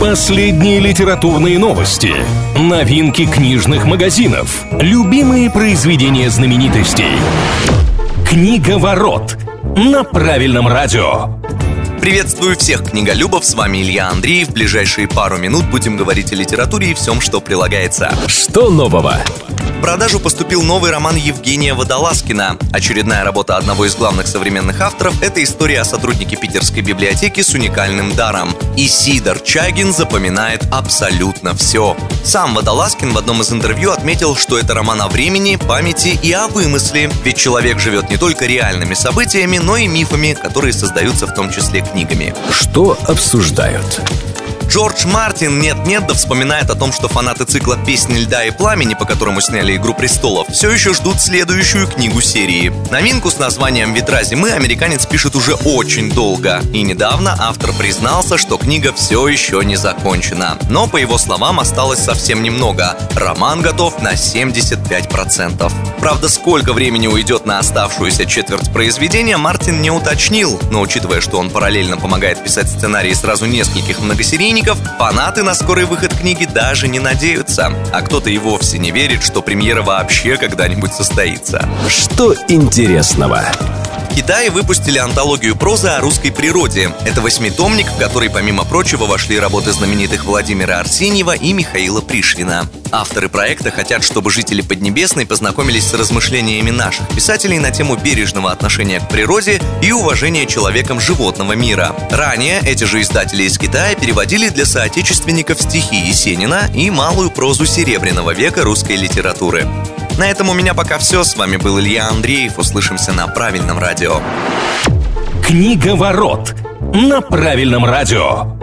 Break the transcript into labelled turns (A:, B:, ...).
A: Последние литературные новости, новинки книжных магазинов, любимые произведения знаменитостей. Книга ворот на правильном радио.
B: Приветствую всех книголюбов, с вами Илья Андреев. В ближайшие пару минут будем говорить о литературе и всем, что прилагается.
A: Что нового?
B: В продажу поступил новый роман Евгения Водолазкина. Очередная работа одного из главных современных авторов – это история о сотруднике Питерской библиотеки с уникальным даром. И Сидор Чагин запоминает абсолютно все. Сам Водолазкин в одном из интервью отметил, что это роман о времени, памяти и о вымысле. Ведь человек живет не только реальными событиями, но и мифами, которые создаются в том числе книгами.
A: Что обсуждают?
B: Джордж Мартин нет-нет да вспоминает о том, что фанаты цикла «Песни льда и пламени», по которому сняли «Игру престолов», все еще ждут следующую книгу серии. Новинку с названием «Ветра зимы» американец пишет уже очень долго. И недавно автор признался, что книга все еще не закончена. Но, по его словам, осталось совсем немного. Роман готов на 75%. Правда, сколько времени уйдет на оставшуюся четверть произведения, Мартин не уточнил. Но учитывая, что он параллельно помогает писать сценарии сразу нескольких многосерийных поклонников, фанаты на скорый выход книги даже не надеются. А кто-то и вовсе не верит, что премьера вообще когда-нибудь состоится.
A: Что интересного?
B: Китае выпустили антологию прозы о русской природе. Это восьмитомник, в который, помимо прочего, вошли работы знаменитых Владимира Арсеньева и Михаила Пришвина. Авторы проекта хотят, чтобы жители Поднебесной познакомились с размышлениями наших писателей на тему бережного отношения к природе и уважения человеком животного мира. Ранее эти же издатели из Китая переводили для соотечественников стихи Есенина и малую прозу Серебряного века русской литературы. На этом у меня пока все. С вами был Илья Андреев. Услышимся на правильном радио.
A: Книга ворот на правильном радио.